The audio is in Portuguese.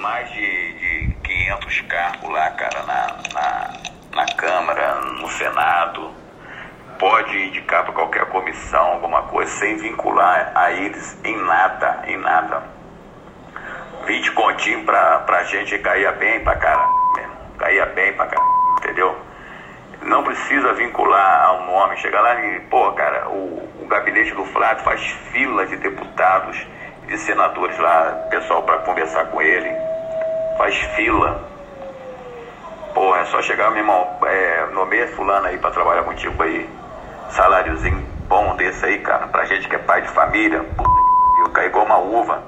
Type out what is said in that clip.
mais de, de 500 cargos lá, cara, na, na, na Câmara, no Senado. Pode indicar para qualquer comissão, alguma coisa, sem vincular a eles em nada, em nada. 20 continhos pra, pra gente caía bem pra caralho, mesmo. Caía bem pra caralho, entendeu? Não precisa vincular ao nome. Chegar lá e, pô, cara, o, o gabinete do Flávio faz fila de deputados de senadores lá, pessoal para conversar com ele. Faz fila. Pô, é só chegar, meu irmão, é, nomeia fulano aí para trabalhar contigo aí. Saláriozinho bom desse aí, cara. Pra gente que é pai de família, puta que cair igual uma uva.